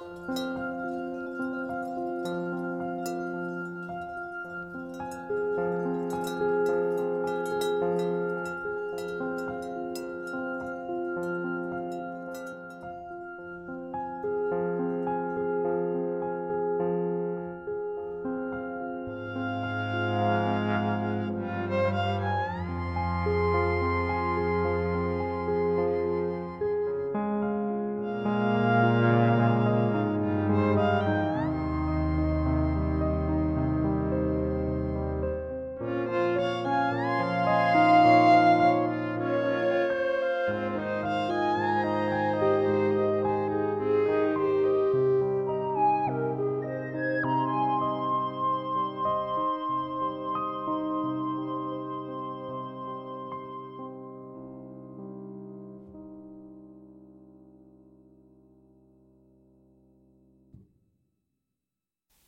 Música